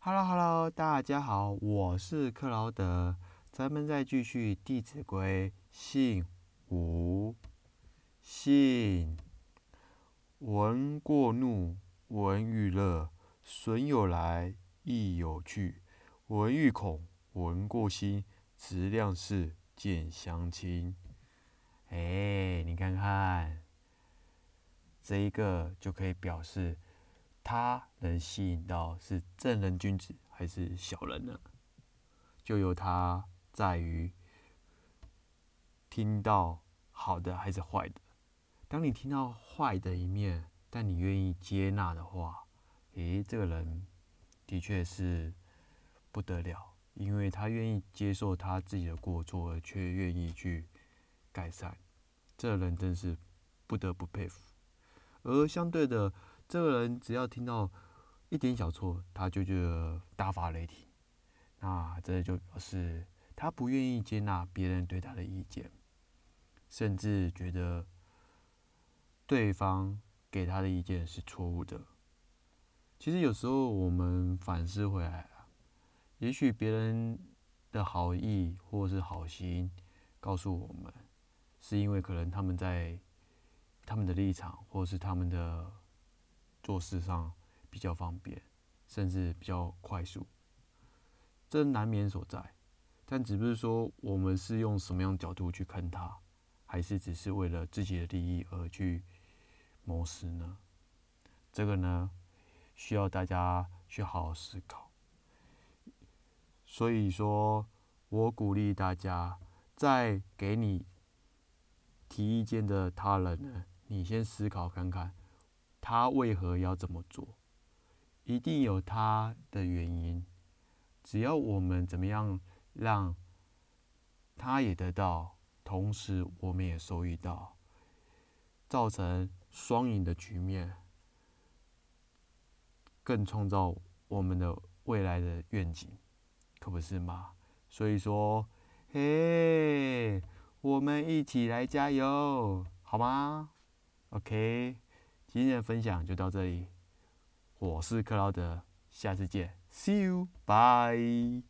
Hello Hello，大家好，我是克劳德，咱们再继续《弟子规》信五，信闻过怒，闻欲乐，损有来，亦有去。闻欲恐，闻过心，直量事，见相亲。哎，你看看，这一个就可以表示他能吸引到是正人君子还是小人呢？就由他在于听到好的还是坏的。当你听到坏的一面，但你愿意接纳的话，诶，这个人的确是不得了，因为他愿意接受他自己的过错，却愿意去改善，这人真是不得不佩服。而相对的，这个人只要听到一点小错，他就觉得大发雷霆，那这就表示他不愿意接纳别人对他的意见，甚至觉得对方给他的意见是错误的。其实有时候我们反思回来啊，也许别人的好意或是好心告诉我们，是因为可能他们在他们的立场或是他们的做事上比较方便，甚至比较快速，这难免所在。但只不是说我们是用什么样角度去看他，还是只是为了自己的利益而去谋事呢？这个呢，需要大家去好好思考。所以说，我鼓励大家，在给你提意见的他人呢，你先思考看看，他为何要这么做，一定有他的原因。只要我们怎么样让他也得到，同时我们也收益到，造成双赢的局面，更创造我们的未来的愿景，可不是吗？所以说，嘿，我们一起来加油，好吗？OK，今天的分享就到这里，我是克劳德，下次见，See you，bye。